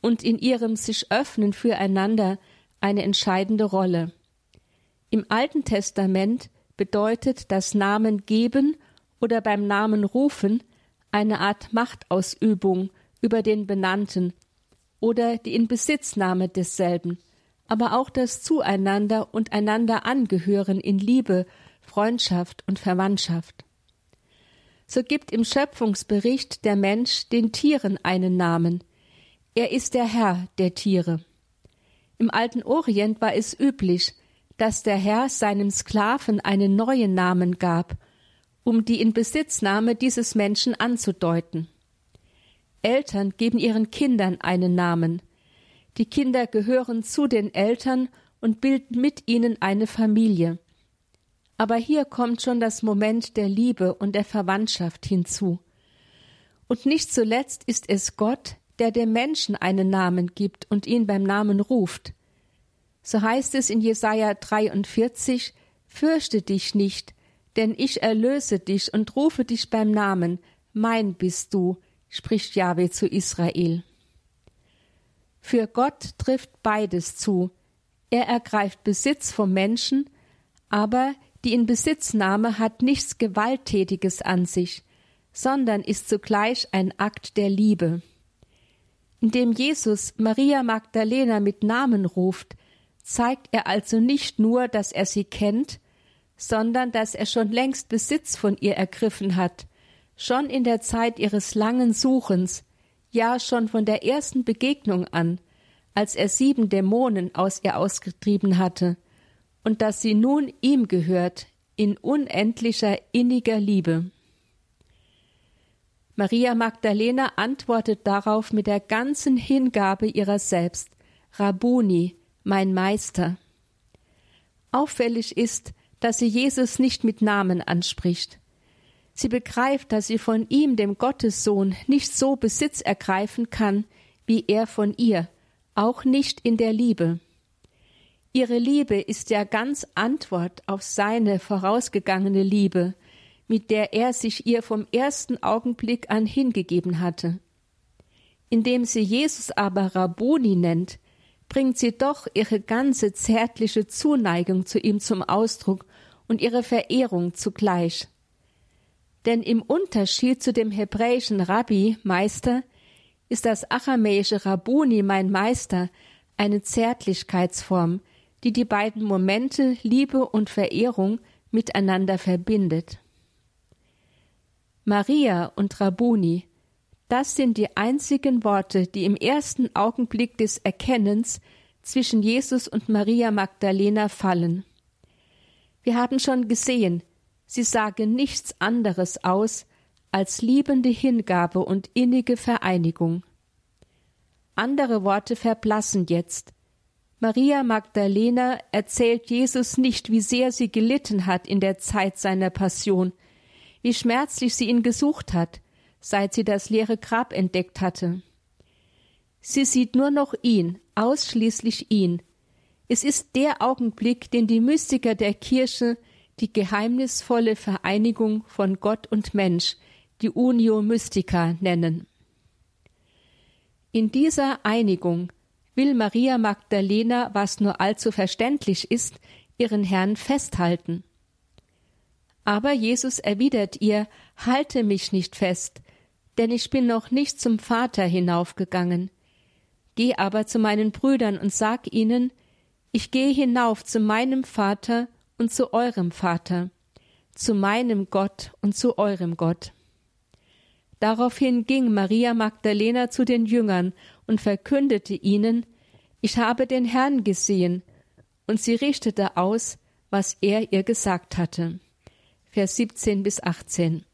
und in ihrem sich öffnen füreinander eine entscheidende Rolle. Im Alten Testament bedeutet das Namen geben oder beim Namen rufen eine Art Machtausübung über den Benannten oder die Inbesitznahme desselben, aber auch das Zueinander und einander angehören in Liebe, Freundschaft und Verwandtschaft so gibt im Schöpfungsbericht der Mensch den Tieren einen Namen. Er ist der Herr der Tiere. Im alten Orient war es üblich, dass der Herr seinem Sklaven einen neuen Namen gab, um die Inbesitznahme dieses Menschen anzudeuten. Eltern geben ihren Kindern einen Namen. Die Kinder gehören zu den Eltern und bilden mit ihnen eine Familie. Aber hier kommt schon das Moment der Liebe und der Verwandtschaft hinzu. Und nicht zuletzt ist es Gott, der dem Menschen einen Namen gibt und ihn beim Namen ruft. So heißt es in Jesaja 43, Fürchte dich nicht, denn ich erlöse dich und rufe dich beim Namen, mein bist du, spricht Jahwe zu Israel. Für Gott trifft beides zu. Er ergreift Besitz vom Menschen, aber die Inbesitznahme hat nichts Gewalttätiges an sich, sondern ist zugleich ein Akt der Liebe. Indem Jesus Maria Magdalena mit Namen ruft, zeigt er also nicht nur, dass er sie kennt, sondern dass er schon längst Besitz von ihr ergriffen hat, schon in der Zeit ihres langen Suchens, ja schon von der ersten Begegnung an, als er sieben Dämonen aus ihr ausgetrieben hatte, und dass sie nun ihm gehört in unendlicher inniger Liebe. Maria Magdalena antwortet darauf mit der ganzen Hingabe ihrer selbst Rabuni, mein Meister. Auffällig ist, dass sie Jesus nicht mit Namen anspricht. Sie begreift, dass sie von ihm, dem Gottessohn, nicht so Besitz ergreifen kann, wie er von ihr, auch nicht in der Liebe. Ihre Liebe ist ja ganz Antwort auf seine vorausgegangene Liebe, mit der er sich ihr vom ersten Augenblick an hingegeben hatte. Indem sie Jesus aber Rabboni nennt, bringt sie doch ihre ganze zärtliche Zuneigung zu ihm zum Ausdruck und ihre Verehrung zugleich. Denn im Unterschied zu dem hebräischen Rabbi, Meister, ist das aramäische Rabboni, mein Meister, eine Zärtlichkeitsform, die die beiden Momente Liebe und Verehrung miteinander verbindet. Maria und Rabuni, das sind die einzigen Worte, die im ersten Augenblick des Erkennens zwischen Jesus und Maria Magdalena fallen. Wir haben schon gesehen, sie sagen nichts anderes aus als liebende Hingabe und innige Vereinigung. Andere Worte verblassen jetzt. Maria Magdalena erzählt Jesus nicht, wie sehr sie gelitten hat in der Zeit seiner Passion, wie schmerzlich sie ihn gesucht hat, seit sie das leere Grab entdeckt hatte. Sie sieht nur noch ihn, ausschließlich ihn. Es ist der Augenblick, den die Mystiker der Kirche die geheimnisvolle Vereinigung von Gott und Mensch, die Unio Mystica nennen. In dieser Einigung will Maria Magdalena, was nur allzu verständlich ist, ihren Herrn festhalten. Aber Jesus erwidert ihr, halte mich nicht fest, denn ich bin noch nicht zum Vater hinaufgegangen. Geh aber zu meinen Brüdern und sag ihnen, ich gehe hinauf zu meinem Vater und zu eurem Vater, zu meinem Gott und zu eurem Gott. Daraufhin ging Maria Magdalena zu den Jüngern und verkündete ihnen, ich habe den Herrn gesehen, und sie richtete aus, was er ihr gesagt hatte. Vers 17 bis 18.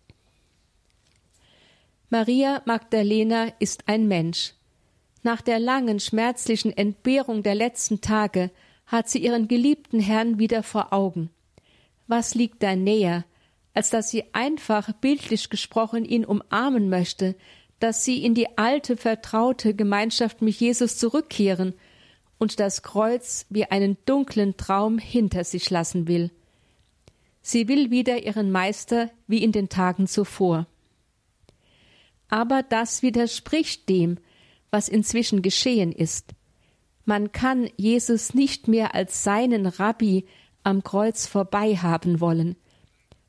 Maria Magdalena ist ein Mensch. Nach der langen, schmerzlichen Entbehrung der letzten Tage hat sie ihren geliebten Herrn wieder vor Augen. Was liegt da näher, als dass sie einfach bildlich gesprochen ihn umarmen möchte, dass sie in die alte, vertraute Gemeinschaft mit Jesus zurückkehren und das Kreuz wie einen dunklen Traum hinter sich lassen will. Sie will wieder ihren Meister wie in den Tagen zuvor. Aber das widerspricht dem, was inzwischen geschehen ist. Man kann Jesus nicht mehr als seinen Rabbi am Kreuz vorbei haben wollen.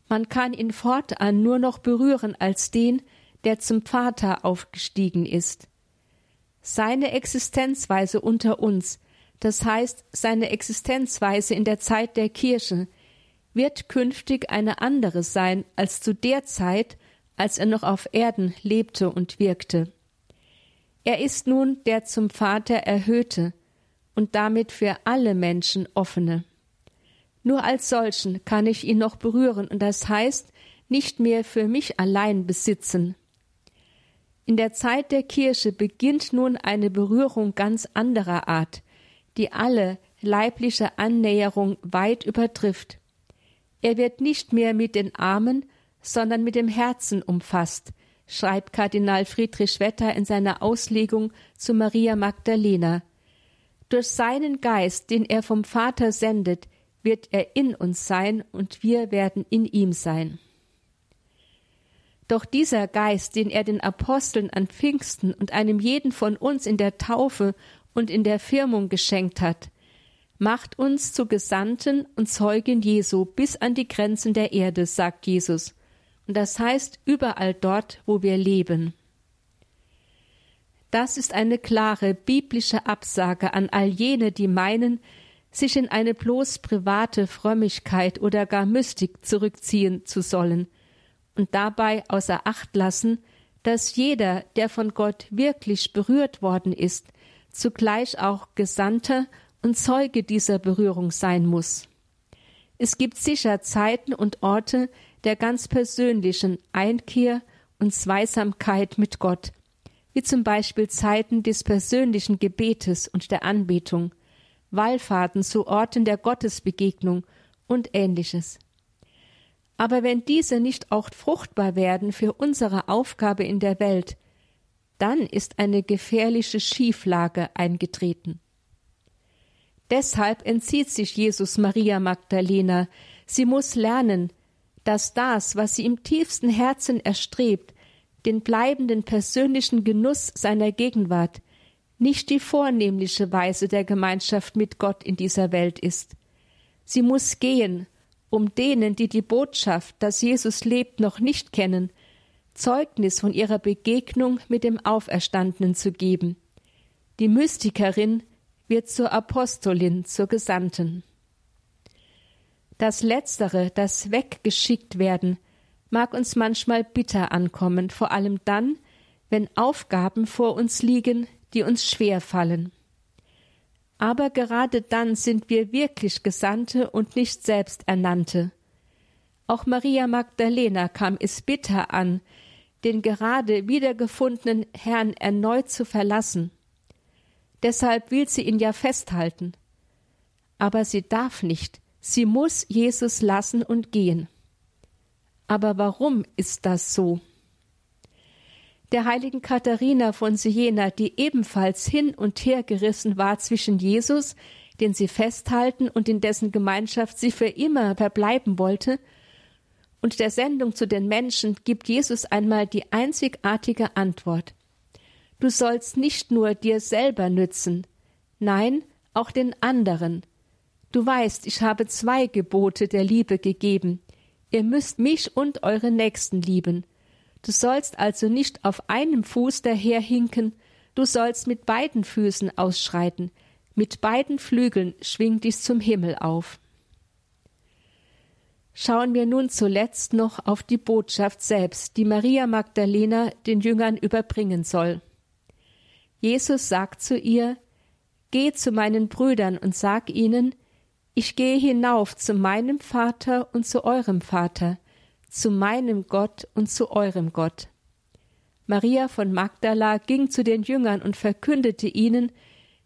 Man kann ihn fortan nur noch berühren als den, der zum Vater aufgestiegen ist. Seine Existenzweise unter uns, das heißt seine Existenzweise in der Zeit der Kirche, wird künftig eine andere sein als zu der Zeit, als er noch auf Erden lebte und wirkte. Er ist nun der zum Vater erhöhte und damit für alle Menschen offene. Nur als solchen kann ich ihn noch berühren und das heißt nicht mehr für mich allein besitzen. In der Zeit der Kirche beginnt nun eine Berührung ganz anderer Art, die alle leibliche Annäherung weit übertrifft. Er wird nicht mehr mit den Armen, sondern mit dem Herzen umfasst, schreibt Kardinal Friedrich Wetter in seiner Auslegung zu Maria Magdalena. Durch seinen Geist, den er vom Vater sendet, wird er in uns sein und wir werden in ihm sein. Doch dieser Geist, den er den Aposteln an Pfingsten und einem jeden von uns in der Taufe und in der Firmung geschenkt hat, macht uns zu Gesandten und Zeugen Jesu bis an die Grenzen der Erde, sagt Jesus, und das heißt überall dort, wo wir leben. Das ist eine klare biblische Absage an all jene, die meinen, sich in eine bloß private Frömmigkeit oder gar Mystik zurückziehen zu sollen und dabei außer Acht lassen, dass jeder, der von Gott wirklich berührt worden ist, zugleich auch Gesandter und Zeuge dieser Berührung sein muss. Es gibt sicher Zeiten und Orte der ganz persönlichen Einkehr und Zweisamkeit mit Gott, wie zum Beispiel Zeiten des persönlichen Gebetes und der Anbetung, Wallfahrten zu Orten der Gottesbegegnung und ähnliches. Aber wenn diese nicht auch fruchtbar werden für unsere Aufgabe in der Welt, dann ist eine gefährliche Schieflage eingetreten. Deshalb entzieht sich Jesus Maria Magdalena. Sie muss lernen, dass das, was sie im tiefsten Herzen erstrebt, den bleibenden persönlichen Genuss seiner Gegenwart, nicht die vornehmliche Weise der Gemeinschaft mit Gott in dieser Welt ist. Sie muss gehen, um denen, die die Botschaft, dass Jesus lebt, noch nicht kennen, Zeugnis von ihrer Begegnung mit dem Auferstandenen zu geben. Die Mystikerin wird zur Apostolin, zur Gesandten. Das Letztere, das Weggeschickt werden, mag uns manchmal bitter ankommen, vor allem dann, wenn Aufgaben vor uns liegen, die uns schwer fallen. Aber gerade dann sind wir wirklich Gesandte und nicht Selbsternannte. Auch Maria Magdalena kam es bitter an, den gerade wiedergefundenen Herrn erneut zu verlassen. Deshalb will sie ihn ja festhalten. Aber sie darf nicht. Sie muss Jesus lassen und gehen. Aber warum ist das so? Der heiligen Katharina von Siena, die ebenfalls hin und her gerissen war zwischen Jesus, den sie festhalten und in dessen Gemeinschaft sie für immer verbleiben wollte, und der Sendung zu den Menschen gibt Jesus einmal die einzigartige Antwort. Du sollst nicht nur dir selber nützen, nein, auch den anderen. Du weißt, ich habe zwei Gebote der Liebe gegeben. Ihr müsst mich und eure Nächsten lieben. Du sollst also nicht auf einem Fuß daherhinken, du sollst mit beiden Füßen ausschreiten, mit beiden Flügeln schwing dich zum Himmel auf. Schauen wir nun zuletzt noch auf die Botschaft selbst, die Maria Magdalena den Jüngern überbringen soll. Jesus sagt zu ihr, Geh zu meinen Brüdern und sag ihnen, ich gehe hinauf zu meinem Vater und zu eurem Vater, zu meinem Gott und zu eurem Gott. Maria von Magdala ging zu den Jüngern und verkündete ihnen,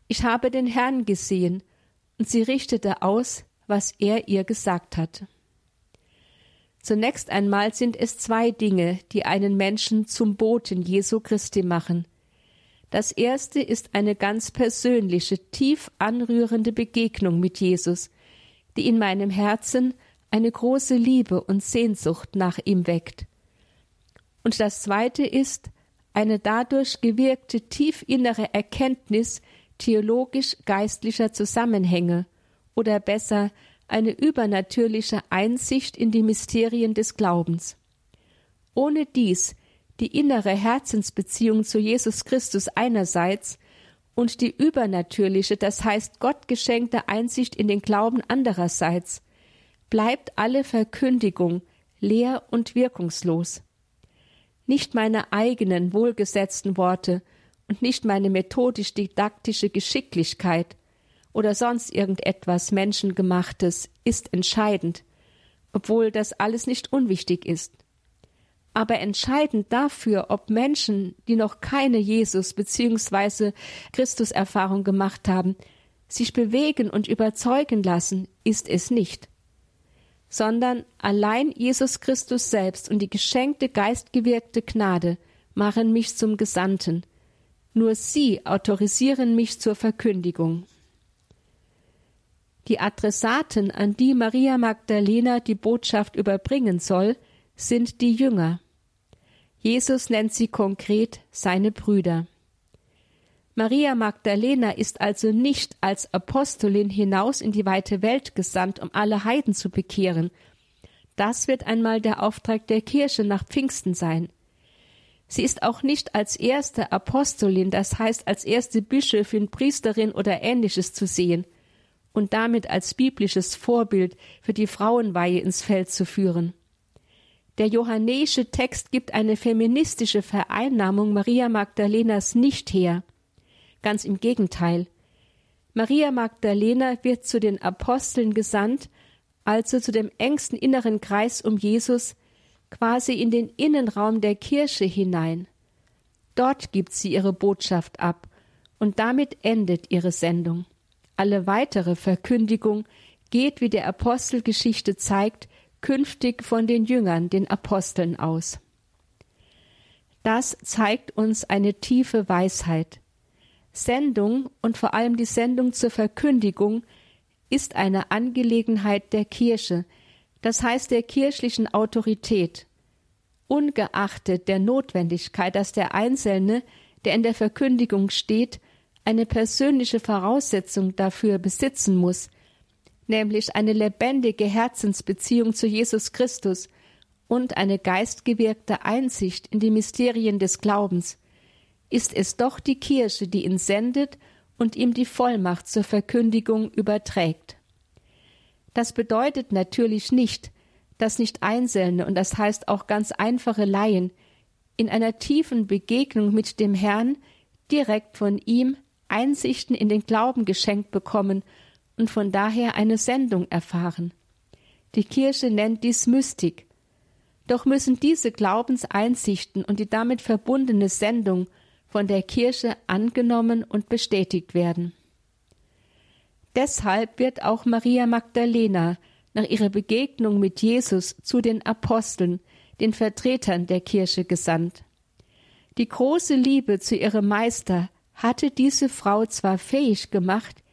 ich habe den Herrn gesehen, und sie richtete aus, was er ihr gesagt hatte. Zunächst einmal sind es zwei Dinge, die einen Menschen zum Boten Jesu Christi machen. Das erste ist eine ganz persönliche, tief anrührende Begegnung mit Jesus, die in meinem Herzen eine große Liebe und Sehnsucht nach ihm weckt. Und das zweite ist eine dadurch gewirkte tiefinnere Erkenntnis theologisch-geistlicher Zusammenhänge oder besser eine übernatürliche Einsicht in die Mysterien des Glaubens. Ohne dies die innere Herzensbeziehung zu Jesus Christus einerseits und die übernatürliche, das heißt Gott geschenkte Einsicht in den Glauben andererseits, bleibt alle Verkündigung leer und wirkungslos. Nicht meine eigenen wohlgesetzten Worte und nicht meine methodisch-didaktische Geschicklichkeit oder sonst irgendetwas Menschengemachtes ist entscheidend, obwohl das alles nicht unwichtig ist. Aber entscheidend dafür, ob Menschen, die noch keine Jesus bzw. Christuserfahrung gemacht haben, sich bewegen und überzeugen lassen, ist es nicht, sondern allein Jesus Christus selbst und die geschenkte geistgewirkte Gnade machen mich zum Gesandten. Nur sie autorisieren mich zur Verkündigung. Die Adressaten, an die Maria Magdalena die Botschaft überbringen soll, sind die Jünger. Jesus nennt sie konkret seine Brüder. Maria Magdalena ist also nicht als Apostelin hinaus in die weite Welt gesandt, um alle Heiden zu bekehren. Das wird einmal der Auftrag der Kirche nach Pfingsten sein. Sie ist auch nicht als erste Apostolin, das heißt als erste Bischöfin, Priesterin oder ähnliches zu sehen und damit als biblisches Vorbild für die Frauenweihe ins Feld zu führen. Der johannäische Text gibt eine feministische Vereinnahmung Maria Magdalenas nicht her. Ganz im Gegenteil. Maria Magdalena wird zu den Aposteln gesandt, also zu dem engsten inneren Kreis um Jesus, quasi in den Innenraum der Kirche hinein. Dort gibt sie ihre Botschaft ab, und damit endet ihre Sendung. Alle weitere Verkündigung geht, wie der Apostelgeschichte zeigt, künftig von den Jüngern, den Aposteln aus. Das zeigt uns eine tiefe Weisheit. Sendung und vor allem die Sendung zur Verkündigung ist eine Angelegenheit der Kirche, das heißt der kirchlichen Autorität, ungeachtet der Notwendigkeit, dass der Einzelne, der in der Verkündigung steht, eine persönliche Voraussetzung dafür besitzen muss, nämlich eine lebendige Herzensbeziehung zu Jesus Christus und eine geistgewirkte Einsicht in die Mysterien des Glaubens, ist es doch die Kirche, die ihn sendet und ihm die Vollmacht zur Verkündigung überträgt. Das bedeutet natürlich nicht, dass nicht Einzelne und das heißt auch ganz einfache Laien in einer tiefen Begegnung mit dem Herrn direkt von ihm Einsichten in den Glauben geschenkt bekommen und von daher eine Sendung erfahren. Die Kirche nennt dies Mystik. Doch müssen diese Glaubenseinsichten und die damit verbundene Sendung von der Kirche angenommen und bestätigt werden. Deshalb wird auch Maria Magdalena nach ihrer Begegnung mit Jesus zu den Aposteln, den Vertretern der Kirche gesandt. Die große Liebe zu ihrem Meister hatte diese Frau zwar fähig gemacht,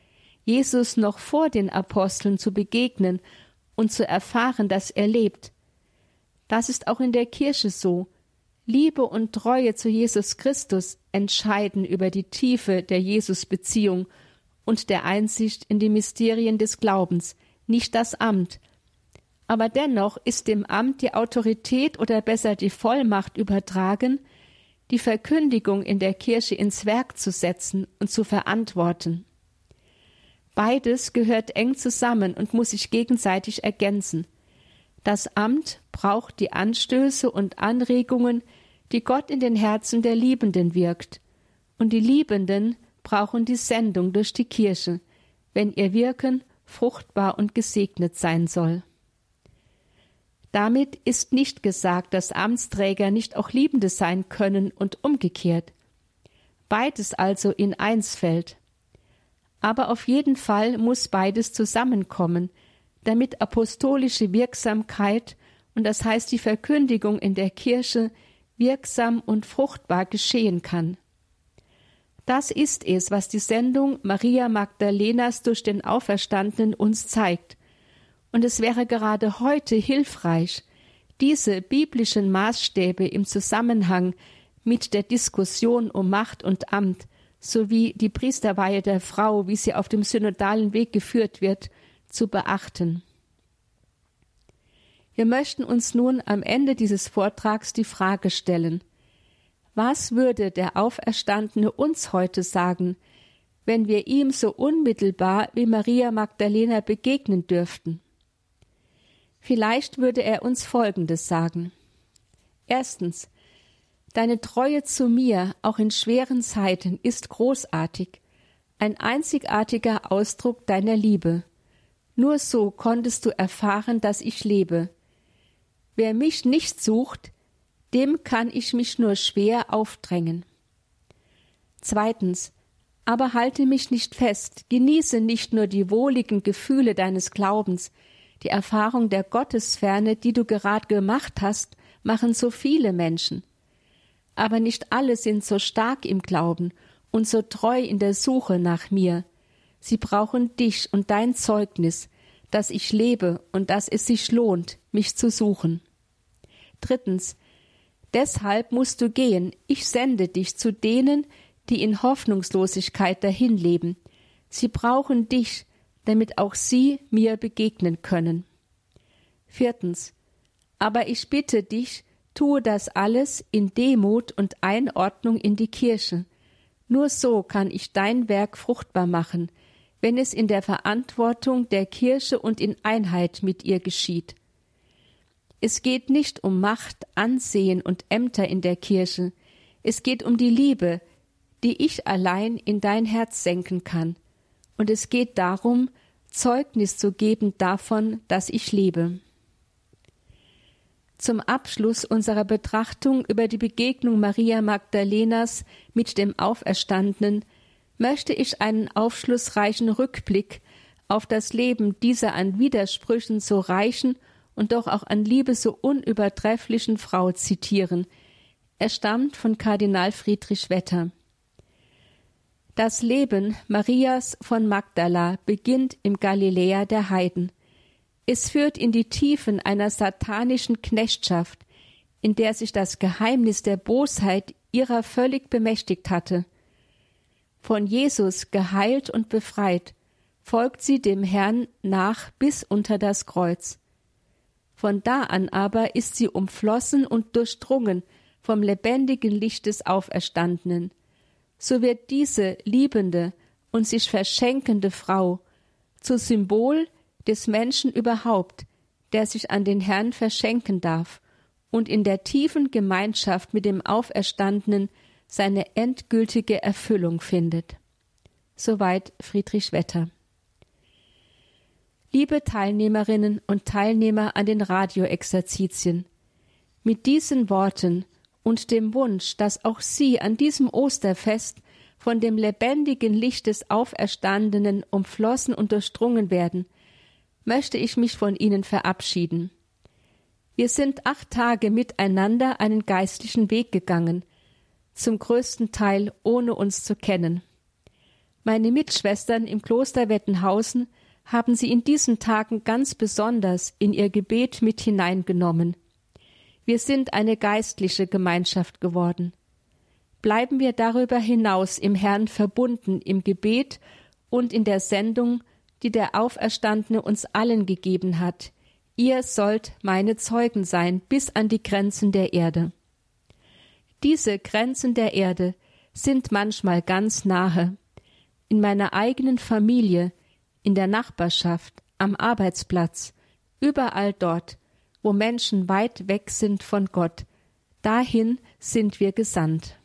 Jesus noch vor den Aposteln zu begegnen und zu erfahren, dass er lebt. Das ist auch in der Kirche so. Liebe und Treue zu Jesus Christus entscheiden über die Tiefe der Jesus-Beziehung und der Einsicht in die Mysterien des Glaubens, nicht das Amt. Aber dennoch ist dem Amt die Autorität oder besser die Vollmacht übertragen, die Verkündigung in der Kirche ins Werk zu setzen und zu verantworten. Beides gehört eng zusammen und muss sich gegenseitig ergänzen. Das Amt braucht die Anstöße und Anregungen, die Gott in den Herzen der Liebenden wirkt, und die Liebenden brauchen die Sendung durch die Kirche, wenn ihr Wirken fruchtbar und gesegnet sein soll. Damit ist nicht gesagt, dass Amtsträger nicht auch Liebende sein können und umgekehrt. Beides also in eins fällt. Aber auf jeden Fall muss beides zusammenkommen, damit apostolische Wirksamkeit und das heißt die Verkündigung in der Kirche wirksam und fruchtbar geschehen kann. Das ist es, was die Sendung Maria Magdalenas durch den Auferstandenen uns zeigt, und es wäre gerade heute hilfreich, diese biblischen Maßstäbe im Zusammenhang mit der Diskussion um Macht und Amt sowie die Priesterweihe der Frau, wie sie auf dem synodalen Weg geführt wird, zu beachten. Wir möchten uns nun am Ende dieses Vortrags die Frage stellen, was würde der Auferstandene uns heute sagen, wenn wir ihm so unmittelbar wie Maria Magdalena begegnen dürften? Vielleicht würde er uns Folgendes sagen. Erstens, deine Treue zu mir, auch in schweren Zeiten, ist großartig, ein einzigartiger Ausdruck deiner Liebe. Nur so konntest du erfahren, dass ich lebe. Wer mich nicht sucht, dem kann ich mich nur schwer aufdrängen. Zweitens, aber halte mich nicht fest, genieße nicht nur die wohligen Gefühle deines Glaubens, die Erfahrung der Gottesferne, die du gerade gemacht hast, machen so viele Menschen. Aber nicht alle sind so stark im Glauben und so treu in der Suche nach mir. Sie brauchen dich und dein Zeugnis, dass ich lebe und dass es sich lohnt, mich zu suchen. Drittens, deshalb musst du gehen, ich sende dich zu denen, die in Hoffnungslosigkeit dahinleben. Sie brauchen dich, damit auch sie mir begegnen können. Viertens. Aber ich bitte dich, tue das alles in Demut und Einordnung in die Kirche. Nur so kann ich dein Werk fruchtbar machen, wenn es in der Verantwortung der Kirche und in Einheit mit ihr geschieht. Es geht nicht um Macht, Ansehen und Ämter in der Kirche, es geht um die Liebe, die ich allein in dein Herz senken kann, und es geht darum, Zeugnis zu geben davon, dass ich lebe. Zum Abschluss unserer Betrachtung über die Begegnung Maria Magdalenas mit dem Auferstandenen möchte ich einen aufschlussreichen Rückblick auf das Leben dieser an Widersprüchen so reichen und doch auch an Liebe so unübertrefflichen Frau zitieren. Er stammt von Kardinal Friedrich Wetter. Das Leben Marias von Magdala beginnt im Galiläa der Heiden. Es führt in die Tiefen einer satanischen Knechtschaft, in der sich das Geheimnis der Bosheit ihrer völlig bemächtigt hatte. Von Jesus geheilt und befreit, folgt sie dem Herrn nach bis unter das Kreuz. Von da an aber ist sie umflossen und durchdrungen vom lebendigen Licht des Auferstandenen – so wird diese liebende und sich verschenkende Frau zu Symbol des Menschen überhaupt, der sich an den Herrn verschenken darf und in der tiefen Gemeinschaft mit dem Auferstandenen seine endgültige Erfüllung findet. Soweit Friedrich Wetter. Liebe Teilnehmerinnen und Teilnehmer an den Radioexerzitien, mit diesen Worten und dem Wunsch, dass auch Sie an diesem Osterfest von dem lebendigen Licht des Auferstandenen umflossen und durchdrungen werden, möchte ich mich von Ihnen verabschieden. Wir sind acht Tage miteinander einen geistlichen Weg gegangen, zum größten Teil ohne uns zu kennen. Meine Mitschwestern im Kloster Wettenhausen haben sie in diesen Tagen ganz besonders in ihr Gebet mit hineingenommen. Wir sind eine geistliche Gemeinschaft geworden bleiben wir darüber hinaus im Herrn verbunden im Gebet und in der Sendung, die der Auferstandene uns allen gegeben hat. Ihr sollt meine Zeugen sein bis an die Grenzen der Erde. Diese Grenzen der Erde sind manchmal ganz nahe. In meiner eigenen Familie, in der Nachbarschaft, am Arbeitsplatz, überall dort, wo Menschen weit weg sind von Gott, dahin sind wir gesandt.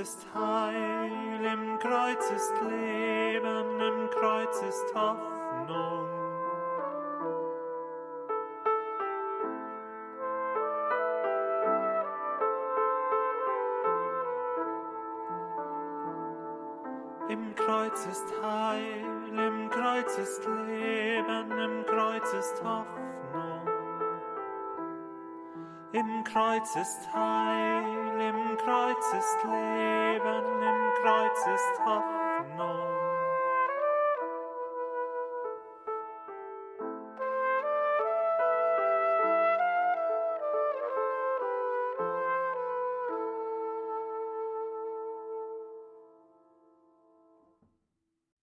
Ist Heil, im Kreuz ist Leben, im Kreuz ist Hoffnung. Im Kreuz ist Heil, im Kreuz ist Leben, im Kreuz ist Hoffnung. Im Kreuz ist Heil, im Kreuz ist Leben, im Kreuz ist Hoffnung.